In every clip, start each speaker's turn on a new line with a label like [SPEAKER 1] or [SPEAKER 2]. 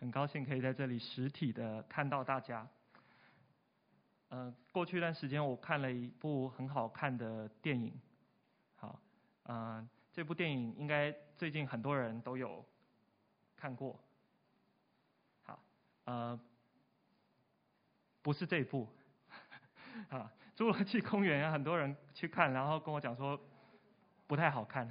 [SPEAKER 1] 很高兴可以在这里实体的看到大家。嗯、呃，过去一段时间我看了一部很好看的电影，好，嗯、呃，这部电影应该最近很多人都有看过。好，呃，不是这一部，啊，侏罗纪公园很多人去看，然后跟我讲说不太好看，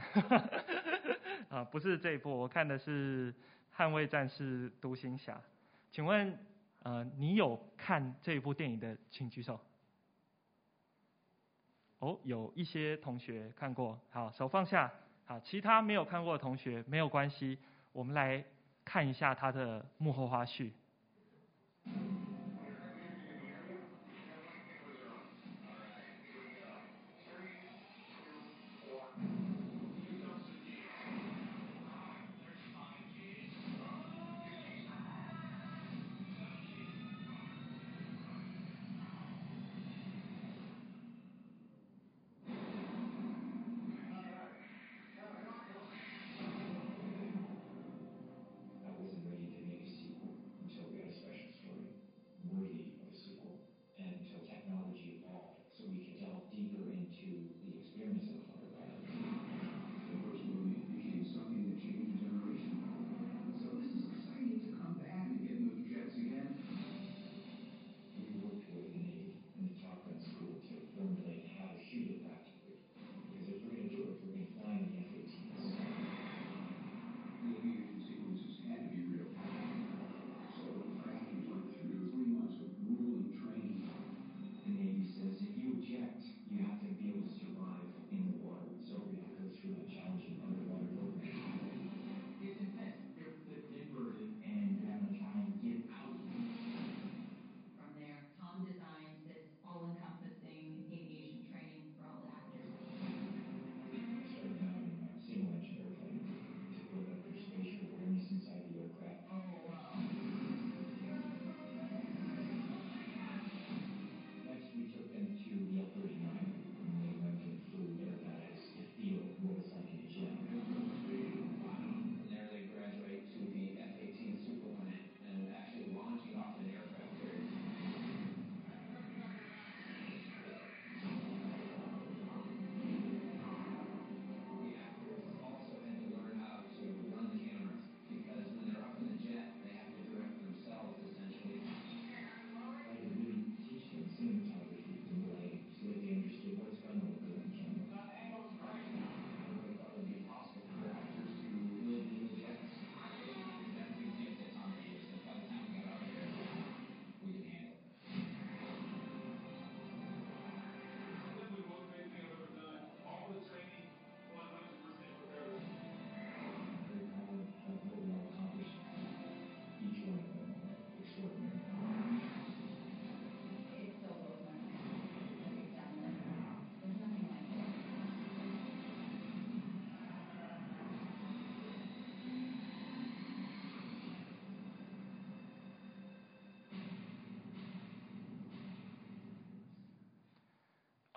[SPEAKER 1] 啊，不是这一部，我看的是。捍卫战士独行侠，请问，呃，你有看这部电影的，请举手。哦，有一些同学看过，好，手放下。好，其他没有看过的同学没有关系，我们来看一下他的幕后花絮。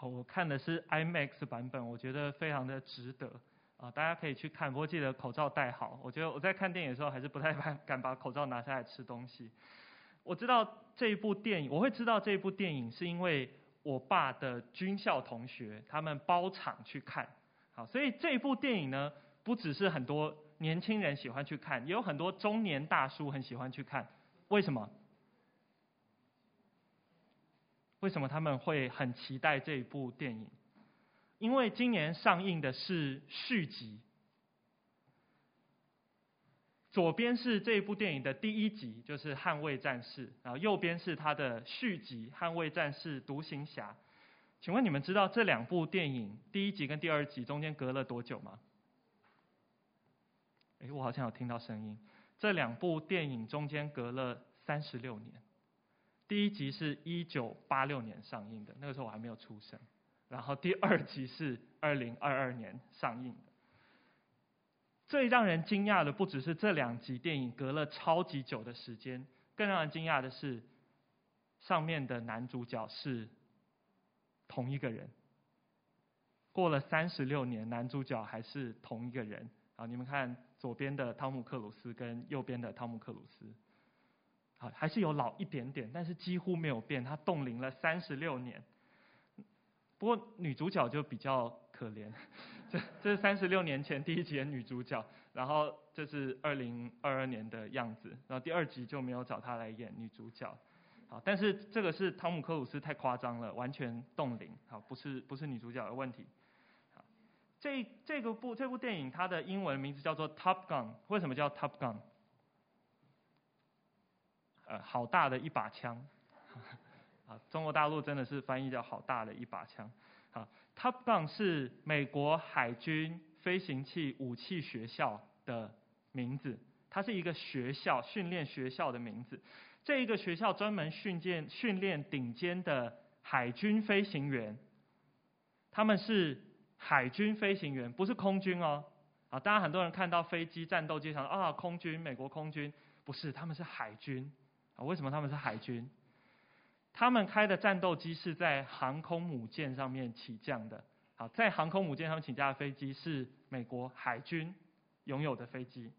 [SPEAKER 1] 我看的是 IMAX 版本，我觉得非常的值得啊！大家可以去看，不过记得口罩戴好。我觉得我在看电影的时候还是不太敢把口罩拿下来吃东西。我知道这一部电影，我会知道这一部电影是因为我爸的军校同学他们包场去看，好，所以这一部电影呢，不只是很多年轻人喜欢去看，也有很多中年大叔很喜欢去看。为什么？为什么他们会很期待这一部电影？因为今年上映的是续集。左边是这一部电影的第一集，就是《捍卫战士》，然后右边是它的续集《捍卫战士：独行侠》。请问你们知道这两部电影第一集跟第二集中间隔了多久吗？诶，我好像有听到声音。这两部电影中间隔了三十六年。第一集是一九八六年上映的，那个时候我还没有出生。然后第二集是二零二二年上映的。最让人惊讶的不只是这两集电影隔了超级久的时间，更让人惊讶的是，上面的男主角是同一个人。过了三十六年，男主角还是同一个人。好，你们看左边的汤姆克鲁斯跟右边的汤姆克鲁斯，啊，还是有老一点点，但是几乎没有变。她冻龄了三十六年。不过女主角就比较可怜，这这是三十六年前第一集的女主角，然后这是二零二二年的样子，然后第二集就没有找她来演女主角。好，但是这个是汤姆克鲁斯太夸张了，完全冻龄，好，不是不是女主角的问题。好，这这个部这部电影它的英文名字叫做 Top Gun，为什么叫 Top Gun？呃，好大的一把枪，啊，中国大陆真的是翻译叫好大的一把枪。啊，Top Gun 是美国海军飞行器武器学校的名字，它是一个学校训练学校的名字。这一个学校专门训练训练顶尖的海军飞行员，他们是海军飞行员，不是空军哦。啊，当然很多人看到飞机战斗机上啊，空军，美国空军，不是，他们是海军。为什么他们是海军？他们开的战斗机是在航空母舰上面起降的。好，在航空母舰上面起降的飞机是美国海军拥有的飞机。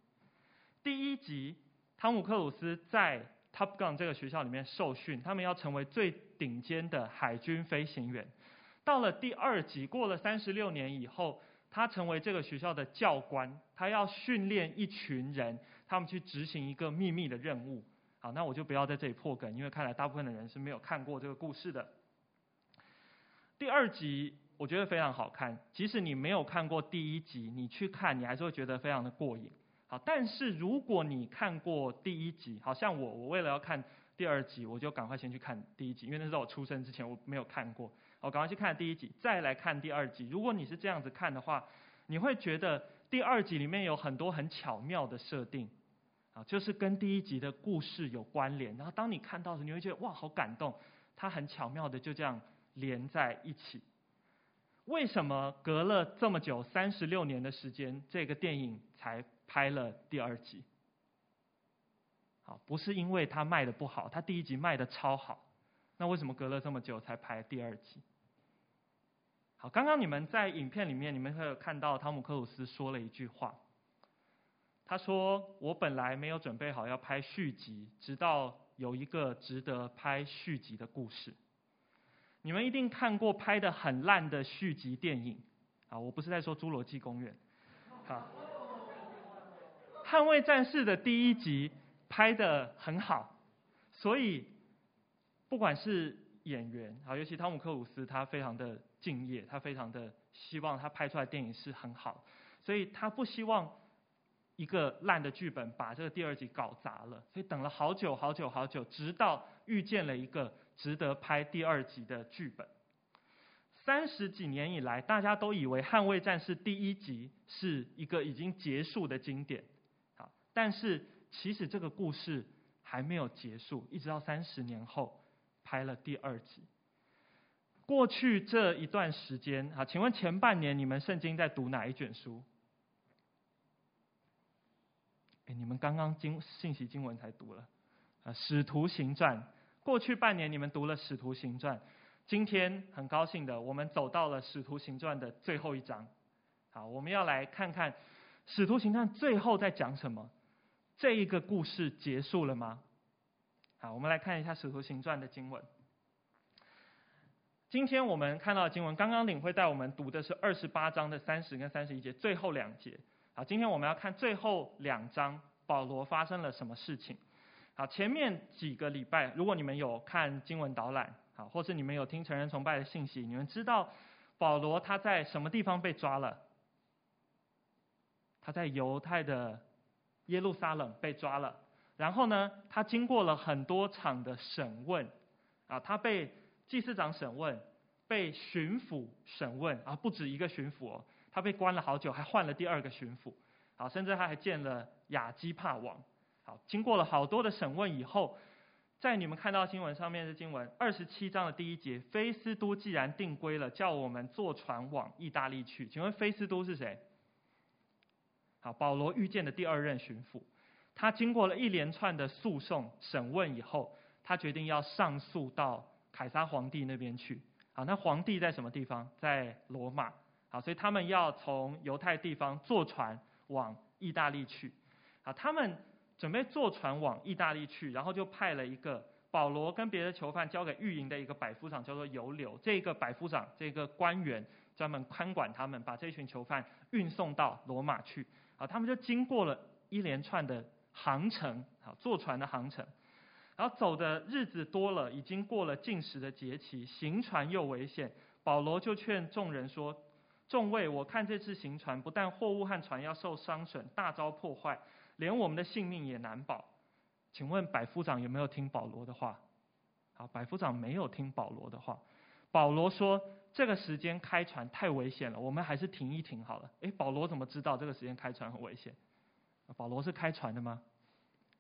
[SPEAKER 1] 第一集，汤姆克鲁斯在 Top Gun 这个学校里面受训，他们要成为最顶尖的海军飞行员。到了第二集，过了三十六年以后，他成为这个学校的教官，他要训练一群人，他们去执行一个秘密的任务。好，那我就不要在这里破梗，因为看来大部分的人是没有看过这个故事的。第二集我觉得非常好看，即使你没有看过第一集，你去看你还是会觉得非常的过瘾。好，但是如果你看过第一集，好像我，我为了要看第二集，我就赶快先去看第一集，因为那是我出生之前我没有看过，我赶快去看第一集，再来看第二集。如果你是这样子看的话，你会觉得第二集里面有很多很巧妙的设定。啊，就是跟第一集的故事有关联，然后当你看到的时候，你会觉得哇，好感动，它很巧妙的就这样连在一起。为什么隔了这么久，三十六年的时间，这个电影才拍了第二集？好，不是因为它卖的不好，它第一集卖的超好，那为什么隔了这么久才拍第二集？好，刚刚你们在影片里面，你们会有看到汤姆克鲁斯说了一句话。他说：“我本来没有准备好要拍续集，直到有一个值得拍续集的故事。你们一定看过拍的很烂的续集电影啊！我不是在说《侏罗纪公园》。好，《捍卫战士》的第一集拍的很好，所以不管是演员啊，尤其汤姆克鲁斯，他非常的敬业，他非常的希望他拍出来电影是很好，所以他不希望。”一个烂的剧本把这个第二集搞砸了，所以等了好久好久好久，直到遇见了一个值得拍第二集的剧本。三十几年以来，大家都以为《捍卫战士》第一集是一个已经结束的经典，好，但是其实这个故事还没有结束，一直到三十年后拍了第二集。过去这一段时间，好，请问前半年你们圣经在读哪一卷书？哎，你们刚刚经信息经文才读了，啊，《使徒行传》。过去半年你们读了《使徒行传》，今天很高兴的，我们走到了《使徒行传》的最后一章。好，我们要来看看《使徒行传》最后在讲什么。这一个故事结束了吗？好，我们来看一下《使徒行传》的经文。今天我们看到的经文，刚刚领会带我们读的是二十八章的三十跟三十一节，最后两节。好，今天我们要看最后两章，保罗发生了什么事情？好，前面几个礼拜，如果你们有看经文导览，好，或是你们有听成人崇拜的信息，你们知道保罗他在什么地方被抓了？他在犹太的耶路撒冷被抓了，然后呢，他经过了很多场的审问，啊，他被祭司长审问，被巡抚审问，啊，不止一个巡抚哦。他被关了好久，还换了第二个巡抚，好，甚至他还见了亚基帕王，好，经过了好多的审问以后，在你们看到新闻上面的经文二十七章的第一节，菲斯都既然定规了，叫我们坐船往意大利去。请问菲斯都是谁？好，保罗遇见的第二任巡抚，他经过了一连串的诉讼审问以后，他决定要上诉到凯撒皇帝那边去。好，那皇帝在什么地方？在罗马。好，所以他们要从犹太地方坐船往意大利去。啊，他们准备坐船往意大利去，然后就派了一个保罗跟别的囚犯交给狱营的一个百夫长，叫做尤留。这个百夫长，这个官员专门看管他们，把这群囚犯运送到罗马去。好，他们就经过了一连串的航程，好，坐船的航程。然后走的日子多了，已经过了禁食的节期，行船又危险。保罗就劝众人说：“众位，我看这次行船，不但货物和船要受伤损，大遭破坏，连我们的性命也难保。请问百夫长有没有听保罗的话？好，百夫长没有听保罗的话。保罗说：这个时间开船太危险了，我们还是停一停好了。诶，保罗怎么知道这个时间开船很危险？保罗是开船的吗？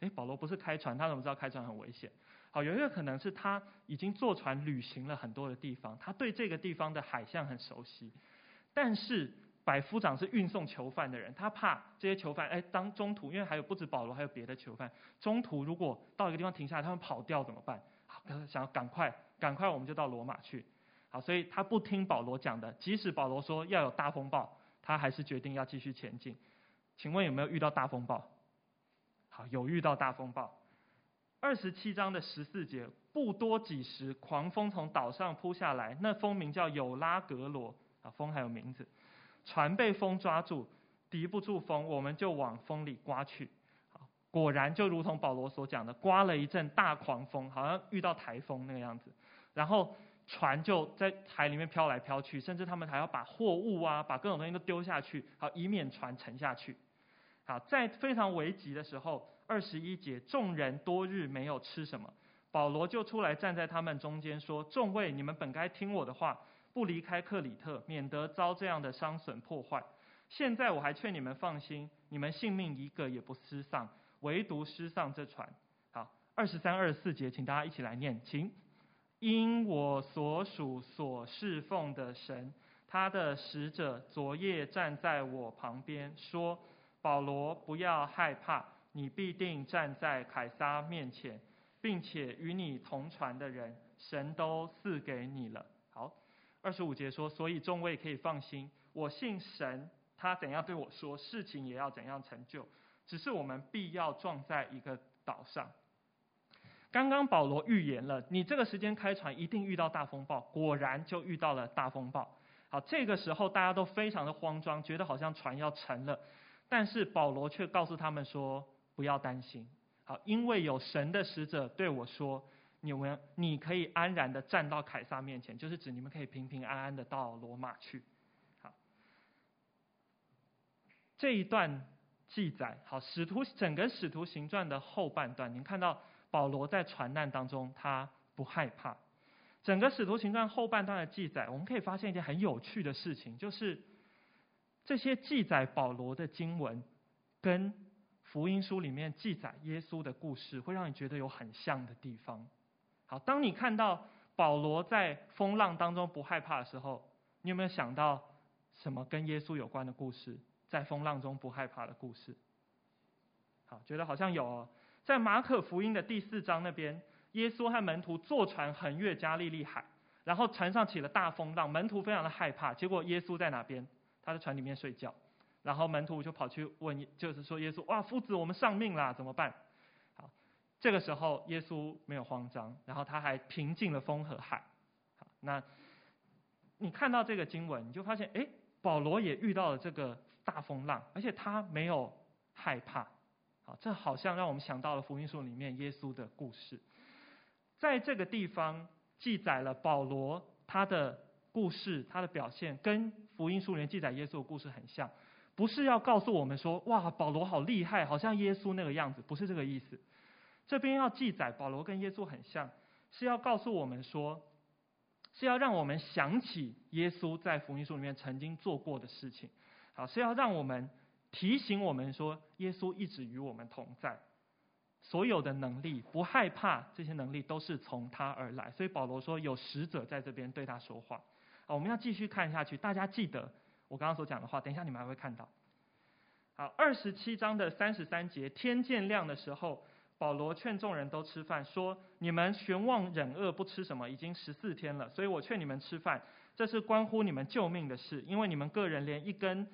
[SPEAKER 1] 诶，保罗不是开船，他怎么知道开船很危险？好，有一个可能是他已经坐船旅行了很多的地方，他对这个地方的海象很熟悉。但是百夫长是运送囚犯的人，他怕这些囚犯，哎，当中途因为还有不止保罗，还有别的囚犯，中途如果到一个地方停下来，他们跑掉怎么办？好，想要赶快，赶快我们就到罗马去。好，所以他不听保罗讲的，即使保罗说要有大风暴，他还是决定要继续前进。请问有没有遇到大风暴？好，有遇到大风暴。二十七章的十四节，不多几时，狂风从岛上扑下来，那风名叫有拉格罗啊，风还有名字。船被风抓住，敌不住风，我们就往风里刮去。好，果然就如同保罗所讲的，刮了一阵大狂风，好像遇到台风那个样子。然后船就在海里面飘来飘去，甚至他们还要把货物啊，把各种东西都丢下去，好，以免船沉下去。好，在非常危急的时候，二十一节，众人多日没有吃什么，保罗就出来站在他们中间说：“众位，你们本该听我的话，不离开克里特，免得遭这样的伤损破坏。现在我还劝你们放心，你们性命一个也不失丧，唯独失丧这船。”好，二十三、二十四节，请大家一起来念，请。因我所属所侍奉的神，他的使者昨夜站在我旁边说。保罗，不要害怕，你必定站在凯撒面前，并且与你同船的人，神都赐给你了。好，二十五节说，所以众位可以放心，我信神，他怎样对我说，事情也要怎样成就。只是我们必要撞在一个岛上。刚刚保罗预言了，你这个时间开船一定遇到大风暴，果然就遇到了大风暴。好，这个时候大家都非常的慌张，觉得好像船要沉了。但是保罗却告诉他们说：“不要担心，好，因为有神的使者对我说，你们你可以安然的站到凯撒面前，就是指你们可以平平安安的到罗马去。”好，这一段记载，好，使徒整个使徒行传的后半段，您看到保罗在船难当中，他不害怕。整个使徒行传后半段的记载，我们可以发现一件很有趣的事情，就是。这些记载保罗的经文，跟福音书里面记载耶稣的故事，会让你觉得有很像的地方。好，当你看到保罗在风浪当中不害怕的时候，你有没有想到什么跟耶稣有关的故事？在风浪中不害怕的故事？好，觉得好像有哦。在马可福音的第四章那边，耶稣和门徒坐船横越加利利海，然后船上起了大风浪，门徒非常的害怕。结果耶稣在哪边？他在船里面睡觉，然后门徒就跑去问，就是说耶稣，哇，夫子，我们丧命啦，怎么办？这个时候耶稣没有慌张，然后他还平静了风和海。好，那你看到这个经文，你就发现，哎，保罗也遇到了这个大风浪，而且他没有害怕。好，这好像让我们想到了福音书里面耶稣的故事，在这个地方记载了保罗他的。故事他的表现跟福音书里面记载耶稣的故事很像，不是要告诉我们说，哇，保罗好厉害，好像耶稣那个样子，不是这个意思。这边要记载保罗跟耶稣很像，是要告诉我们说，是要让我们想起耶稣在福音书里面曾经做过的事情，好，是要让我们提醒我们说，耶稣一直与我们同在。所有的能力，不害怕，这些能力都是从他而来。所以保罗说，有使者在这边对他说话。好，我们要继续看下去。大家记得我刚刚所讲的话，等一下你们还会看到。好，二十七章的三十三节，天渐亮的时候，保罗劝众人都吃饭，说：你们悬望忍饿，不吃什么，已经十四天了。所以我劝你们吃饭，这是关乎你们救命的事，因为你们个人连一根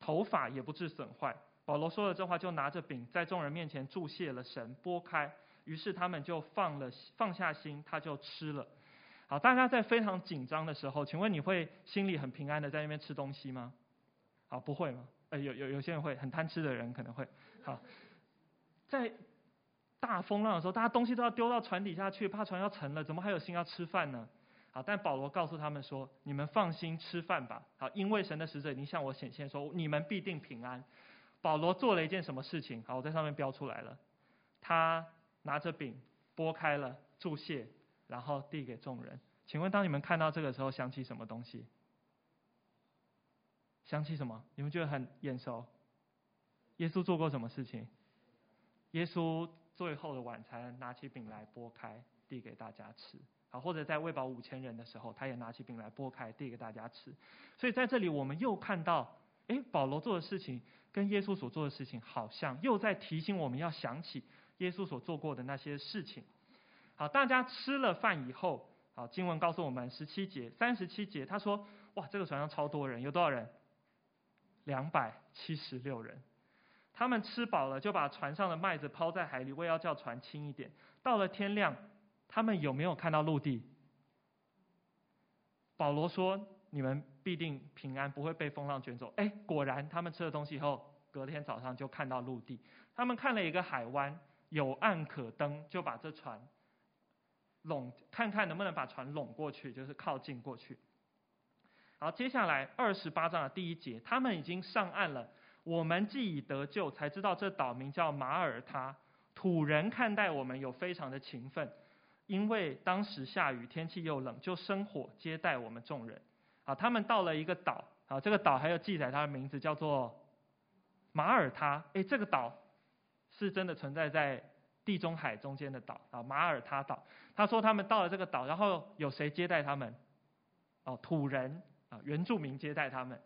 [SPEAKER 1] 头发也不致损坏。保罗说了这话，就拿着饼在众人面前祝谢了神，拨开，于是他们就放了放下心，他就吃了。好，大家在非常紧张的时候，请问你会心里很平安的在那边吃东西吗？好，不会吗？呃，有有有些人会，很贪吃的人可能会。好，在大风浪的时候，大家东西都要丢到船底下去，怕船要沉了，怎么还有心要吃饭呢？好，但保罗告诉他们说：“你们放心吃饭吧。”好，因为神的使者已经向我显现说，你们必定平安。保罗做了一件什么事情？好，我在上面标出来了。他拿着饼拨开了，祝谢，然后递给众人。请问，当你们看到这个时候，想起什么东西？想起什么？你们觉得很眼熟？耶稣做过什么事情？耶稣最后的晚餐，拿起饼来拨开，递给大家吃。好，或者在喂饱五千人的时候，他也拿起饼来拨开，递给大家吃。所以在这里，我们又看到，诶，保罗做的事情。跟耶稣所做的事情好像，又在提醒我们要想起耶稣所做过的那些事情。好，大家吃了饭以后，好，经文告诉我们十七节、三十七节，他说：“哇，这个船上超多人，有多少人？两百七十六人。他们吃饱了，就把船上的麦子抛在海里，为要叫船轻一点。到了天亮，他们有没有看到陆地？保罗说。”你们必定平安，不会被风浪卷走。哎，果然，他们吃了东西以后，隔天早上就看到陆地。他们看了一个海湾，有岸可登，就把这船拢，看看能不能把船拢过去，就是靠近过去。好，接下来二十八章的第一节，他们已经上岸了。我们既已得救，才知道这岛名叫马耳他。土人看待我们有非常的勤奋，因为当时下雨，天气又冷，就生火接待我们众人。啊，他们到了一个岛，啊，这个岛还有记载它的名字叫做马耳他。诶，这个岛是真的存在在地中海中间的岛啊，马耳他岛。他说他们到了这个岛，然后有谁接待他们？哦，土人啊，原住民接待他们。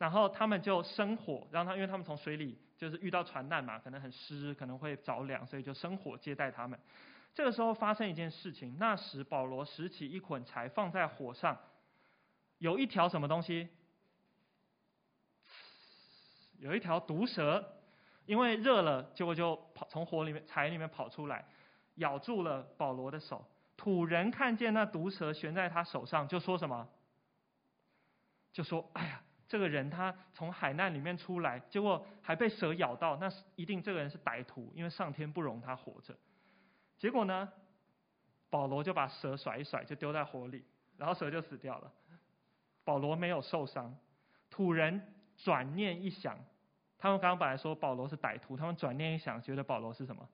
[SPEAKER 1] 然后他们就生火，让他，因为他们从水里就是遇到船难嘛，可能很湿，可能会着凉，所以就生火接待他们。这个时候发生一件事情，那时保罗拾起一捆柴放在火上。有一条什么东西？有一条毒蛇，因为热了，结果就跑从火里面柴里面跑出来，咬住了保罗的手。土人看见那毒蛇悬在他手上，就说什么？就说：“哎呀，这个人他从海难里面出来，结果还被蛇咬到，那一定这个人是歹徒，因为上天不容他活着。”结果呢，保罗就把蛇甩一甩，就丢在火里，然后蛇就死掉了。保罗没有受伤，土人转念一想，他们刚刚本来说保罗是歹徒，他们转念一想，觉得保罗是什么？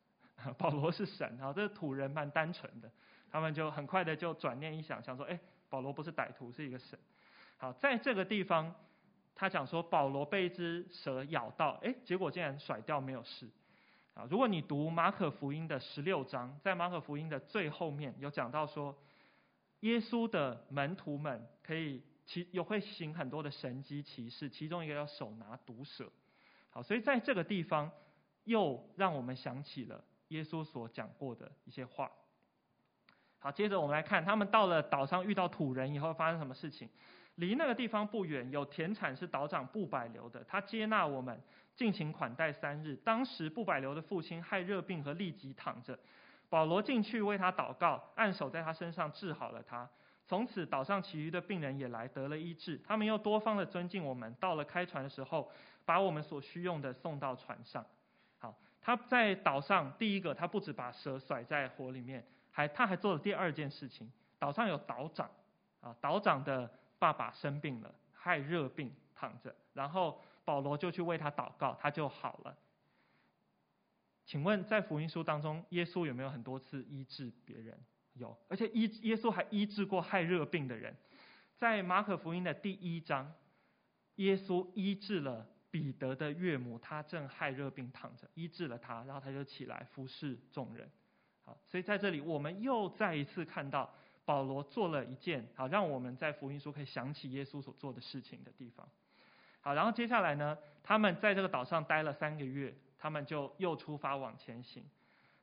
[SPEAKER 1] 保罗是神啊！这个土人蛮单纯的，他们就很快的就转念一想，想说：哎，保罗不是歹徒，是一个神。好，在这个地方，他讲说保罗被一只蛇咬到，哎，结果竟然甩掉没有事。啊，如果你读马可福音的十六章，在马可福音的最后面有讲到说。耶稣的门徒们可以其有会行很多的神迹奇事，其中一个要手拿毒蛇。好，所以在这个地方又让我们想起了耶稣所讲过的一些话。好，接着我们来看，他们到了岛上遇到土人以后发生什么事情？离那个地方不远有田产是岛长布百流的，他接纳我们，尽情款待三日。当时布百流的父亲害热病和痢疾躺着。保罗进去为他祷告，按手在他身上治好了他。从此岛上其余的病人也来得了医治。他们又多方的尊敬我们。到了开船的时候，把我们所需用的送到船上。好，他在岛上第一个，他不止把蛇甩在火里面，还他还做了第二件事情。岛上有岛长啊，岛长的爸爸生病了，害热病躺着，然后保罗就去为他祷告，他就好了。请问，在福音书当中，耶稣有没有很多次医治别人？有，而且医耶稣还医治过害热病的人。在马可福音的第一章，耶稣医治了彼得的岳母，他正害热病躺着，医治了他，然后他就起来服侍众人。好，所以在这里，我们又再一次看到保罗做了一件好，让我们在福音书可以想起耶稣所做的事情的地方。好，然后接下来呢，他们在这个岛上待了三个月。他们就又出发往前行，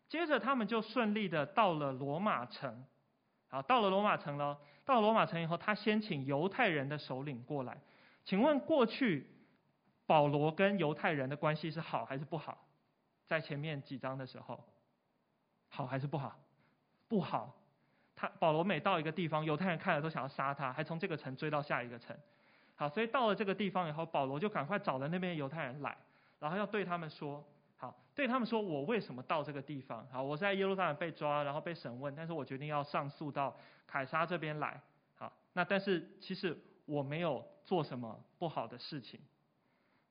[SPEAKER 1] 接着他们就顺利的到了罗马城，好，到了罗马城了。到了罗马城以后，他先请犹太人的首领过来。请问过去保罗跟犹太人的关系是好还是不好？在前面几章的时候，好还是不好？不好。他保罗每到一个地方，犹太人看了都想要杀他，还从这个城追到下一个城。好，所以到了这个地方以后，保罗就赶快找了那边犹太人来，然后要对他们说：好，对他们说我为什么到这个地方？好，我在耶路撒冷被抓，然后被审问，但是我决定要上诉到凯撒这边来。好，那但是其实我没有做什么不好的事情。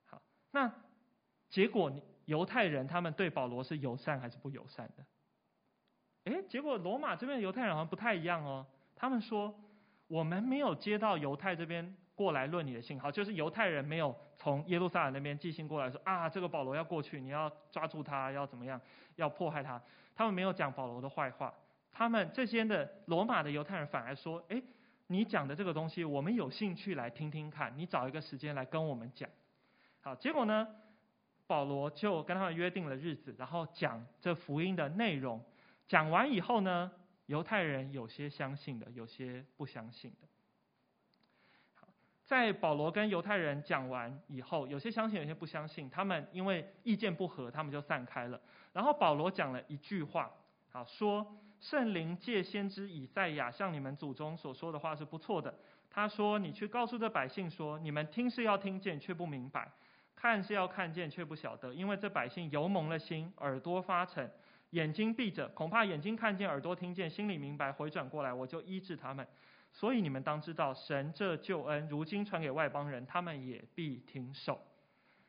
[SPEAKER 1] 好，那结果犹太人他们对保罗是友善还是不友善的？诶，结果罗马这边的犹太人好像不太一样哦。他们说，我们没有接到犹太这边过来论你的信号，就是犹太人没有从耶路撒冷那边寄信过来说啊，这个保罗要过去，你要抓住他，要怎么样，要迫害他。他们没有讲保罗的坏话。他们这些的罗马的犹太人反而说，诶，你讲的这个东西，我们有兴趣来听听看，你找一个时间来跟我们讲。好，结果呢，保罗就跟他们约定了日子，然后讲这福音的内容。讲完以后呢，犹太人有些相信的，有些不相信的。在保罗跟犹太人讲完以后，有些相信，有些不相信。他们因为意见不合，他们就散开了。然后保罗讲了一句话，好，说圣灵借先知以赛亚向你们祖宗所说的话是不错的。他说：“你去告诉这百姓说，你们听是要听见，却不明白；看是要看见，却不晓得，因为这百姓油蒙了心，耳朵发沉。”眼睛闭着，恐怕眼睛看见，耳朵听见，心里明白，回转过来，我就医治他们。所以你们当知道，神这救恩如今传给外邦人，他们也必听受。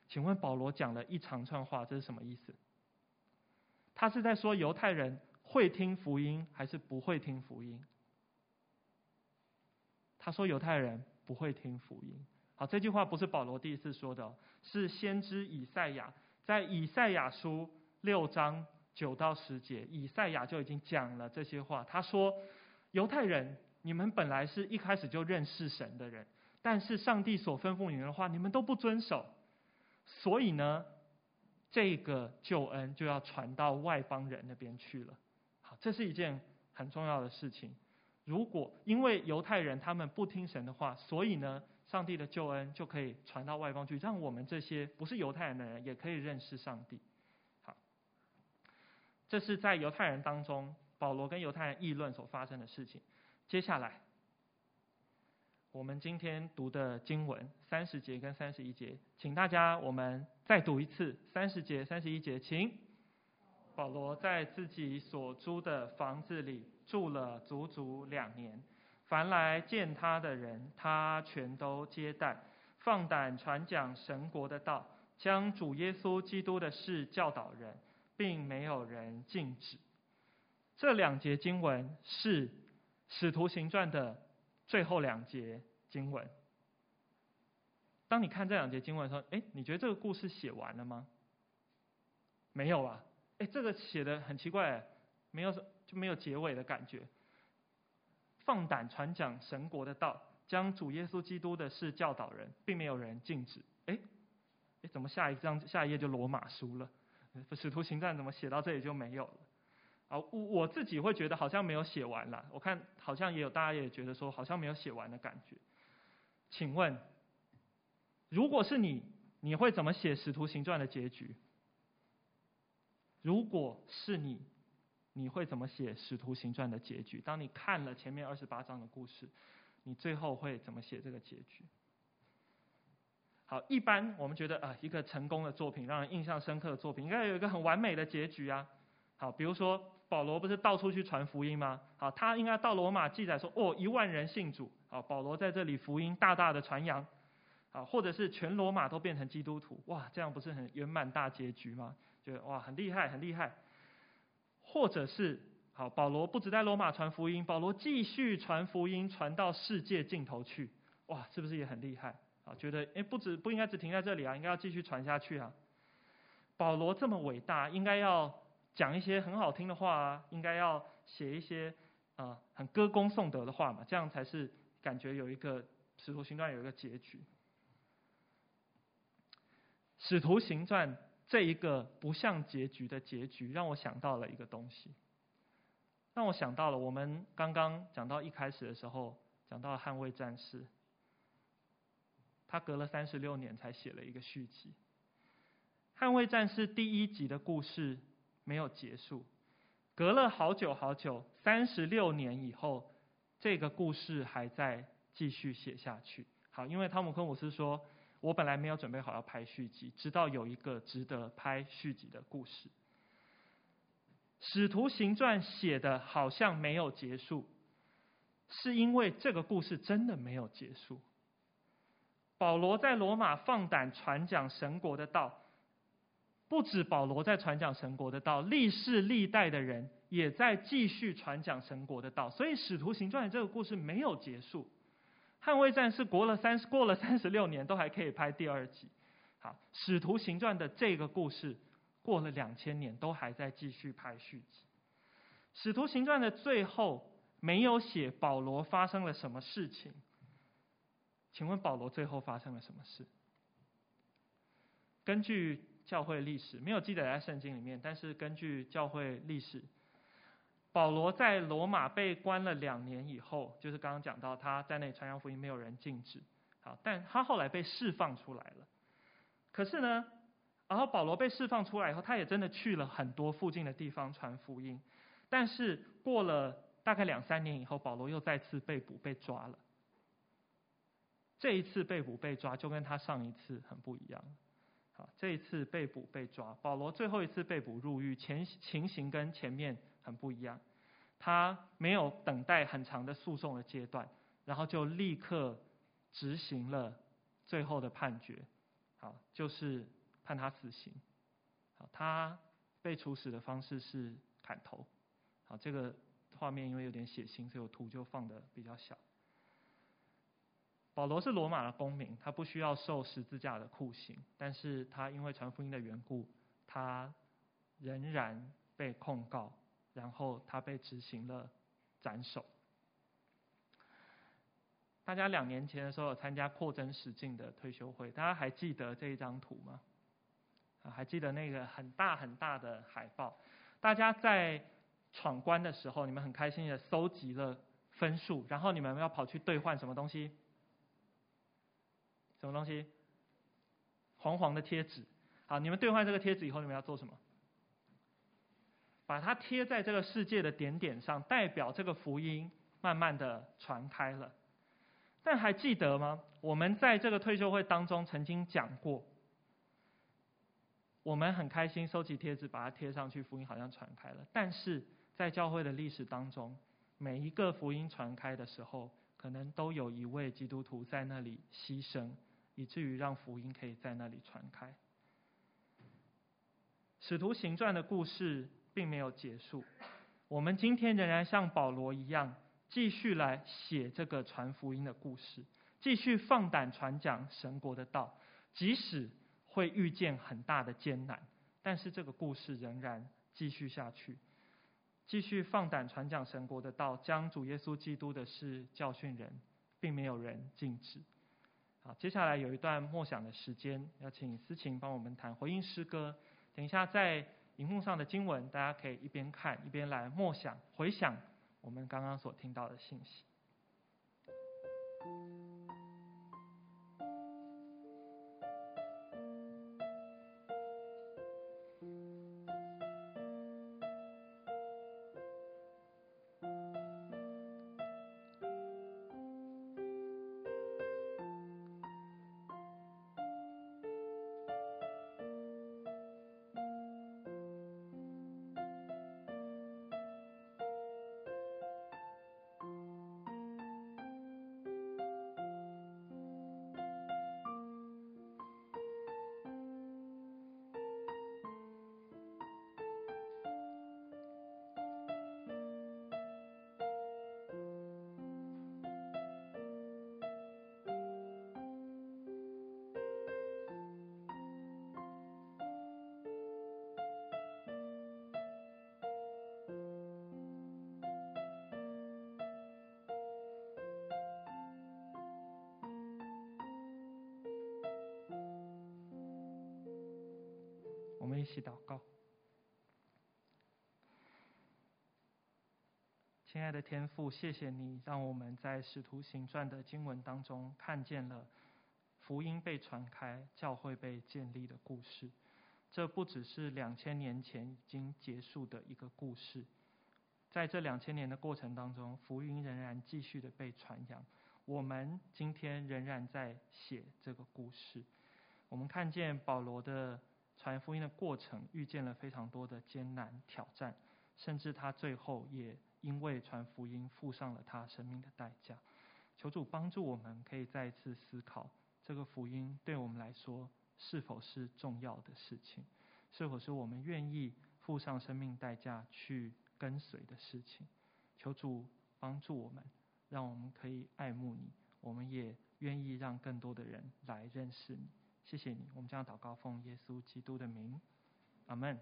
[SPEAKER 1] 请问保罗讲了一长串话，这是什么意思？他是在说犹太人会听福音，还是不会听福音？他说犹太人不会听福音。好，这句话不是保罗第一次说的，是先知以赛亚在以赛亚书六章。九到十节，以赛亚就已经讲了这些话。他说：“犹太人，你们本来是一开始就认识神的人，但是上帝所吩咐你们的话，你们都不遵守。所以呢，这个救恩就要传到外邦人那边去了。好，这是一件很重要的事情。如果因为犹太人他们不听神的话，所以呢，上帝的救恩就可以传到外邦去，让我们这些不是犹太人的人也可以认识上帝。”这是在犹太人当中，保罗跟犹太人议论所发生的事情。接下来，我们今天读的经文三十节跟三十一节，请大家我们再读一次三十节、三十一节，请。保罗在自己所租的房子里住了足足两年，凡来见他的人，他全都接待，放胆传讲神国的道，将主耶稣基督的事教导人。并没有人禁止。这两节经文是《使徒行传》的最后两节经文。当你看这两节经文的时候，哎，你觉得这个故事写完了吗？没有啊，哎，这个写的很奇怪，没有就没有结尾的感觉。放胆传讲神国的道，将主耶稣基督的事教导人，并没有人禁止。哎，哎，怎么下一章下一页就罗马书了？使徒行传怎么写到这里就没有了？啊，我我自己会觉得好像没有写完了。我看好像也有大家也觉得说好像没有写完的感觉。请问，如果是你，你会怎么写使徒行传的结局？如果是你，你会怎么写使徒行传的结局？当你看了前面二十八章的故事，你最后会怎么写这个结局？好，一般我们觉得啊，一个成功的作品，让人印象深刻的作品，应该有一个很完美的结局啊。好，比如说保罗不是到处去传福音吗？好，他应该到罗马记载说，哦，一万人信主。好，保罗在这里福音大大的传扬。好，或者是全罗马都变成基督徒，哇，这样不是很圆满大结局吗？觉得哇，很厉害，很厉害。或者是好，保罗不只在罗马传福音，保罗继续传福音，传到世界尽头去，哇，是不是也很厉害？啊，觉得诶，不止不应该只停在这里啊，应该要继续传下去啊。保罗这么伟大，应该要讲一些很好听的话啊，应该要写一些啊、很歌功颂德的话嘛，这样才是感觉有一个使徒行传有一个结局。使徒行传这一个不像结局的结局，让我想到了一个东西，让我想到了我们刚刚讲到一开始的时候讲到捍卫战士。他隔了三十六年才写了一个续集。捍卫战士第一集的故事没有结束，隔了好久好久，三十六年以后，这个故事还在继续写下去。好，因为汤姆·克鲁斯说，我本来没有准备好要拍续集，直到有一个值得拍续集的故事。使徒行传写的好像没有结束，是因为这个故事真的没有结束。保罗在罗马放胆传讲神国的道，不止保罗在传讲神国的道，历世历代的人也在继续传讲神国的道。所以使徒行传这个故事没有结束。捍卫战士过了三十过了三十六年都还可以拍第二集。好，使徒行传的这个故事。过了两千年，都还在继续拍续集。《使徒行传》的最后没有写保罗发生了什么事情。请问保罗最后发生了什么事？根据教会历史，没有记载在圣经里面，但是根据教会历史，保罗在罗马被关了两年以后，就是刚刚讲到他在那里传扬福音，没有人禁止。好，但他后来被释放出来了。可是呢？然后保罗被释放出来以后，他也真的去了很多附近的地方传福音。但是过了大概两三年以后，保罗又再次被捕被抓了。这一次被捕被抓就跟他上一次很不一样。好，这一次被捕被抓，保罗最后一次被捕入狱，前情形跟前面很不一样。他没有等待很长的诉讼的阶段，然后就立刻执行了最后的判决。好，就是。判他死刑，好，他被处死的方式是砍头，好，这个画面因为有点血腥，所以我图就放的比较小。保罗是罗马的公民，他不需要受十字架的酷刑，但是他因为传福音的缘故，他仍然被控告，然后他被执行了斩首。大家两年前的时候有参加扩增实境的退休会，大家还记得这一张图吗？还记得那个很大很大的海报，大家在闯关的时候，你们很开心的搜集了分数，然后你们要跑去兑换什么东西？什么东西？黄黄的贴纸。好，你们兑换这个贴纸以后，你们要做什么？把它贴在这个世界的点点上，代表这个福音慢慢的传开了。但还记得吗？我们在这个退休会当中曾经讲过。我们很开心收集贴纸，把它贴上去，福音好像传开了。但是在教会的历史当中，每一个福音传开的时候，可能都有一位基督徒在那里牺牲，以至于让福音可以在那里传开。使徒行传的故事并没有结束，我们今天仍然像保罗一样，继续来写这个传福音的故事，继续放胆传讲神国的道，即使。会遇见很大的艰难，但是这个故事仍然继续下去，继续放胆传讲神国的道，将主耶稣基督的事教训人，并没有人禁止。好，接下来有一段默想的时间，要请思琴帮我们谈回应诗歌。等一下在荧幕上的经文，大家可以一边看一边来默想回想我们刚刚所听到的信息。我们一起祷告，亲爱的天父，谢谢你让我们在《使徒行传》的经文当中看见了福音被传开、教会被建立的故事。这不只是两千年前已经结束的一个故事，在这两千年的过程当中，福音仍然继续的被传扬。我们今天仍然在写这个故事。我们看见保罗的传福音的过程，遇见了非常多的艰难挑战，甚至他最后也因为传福音付上了他生命的代价。求主帮助我们，可以再一次思考这个福音对我们来说是否是重要的事情，是否是我们愿意付上生命代价去跟随的事情。求主帮助我们。让我们可以爱慕你，我们也愿意让更多的人来认识你。谢谢你，我们将祷告奉耶稣基督的名，阿门。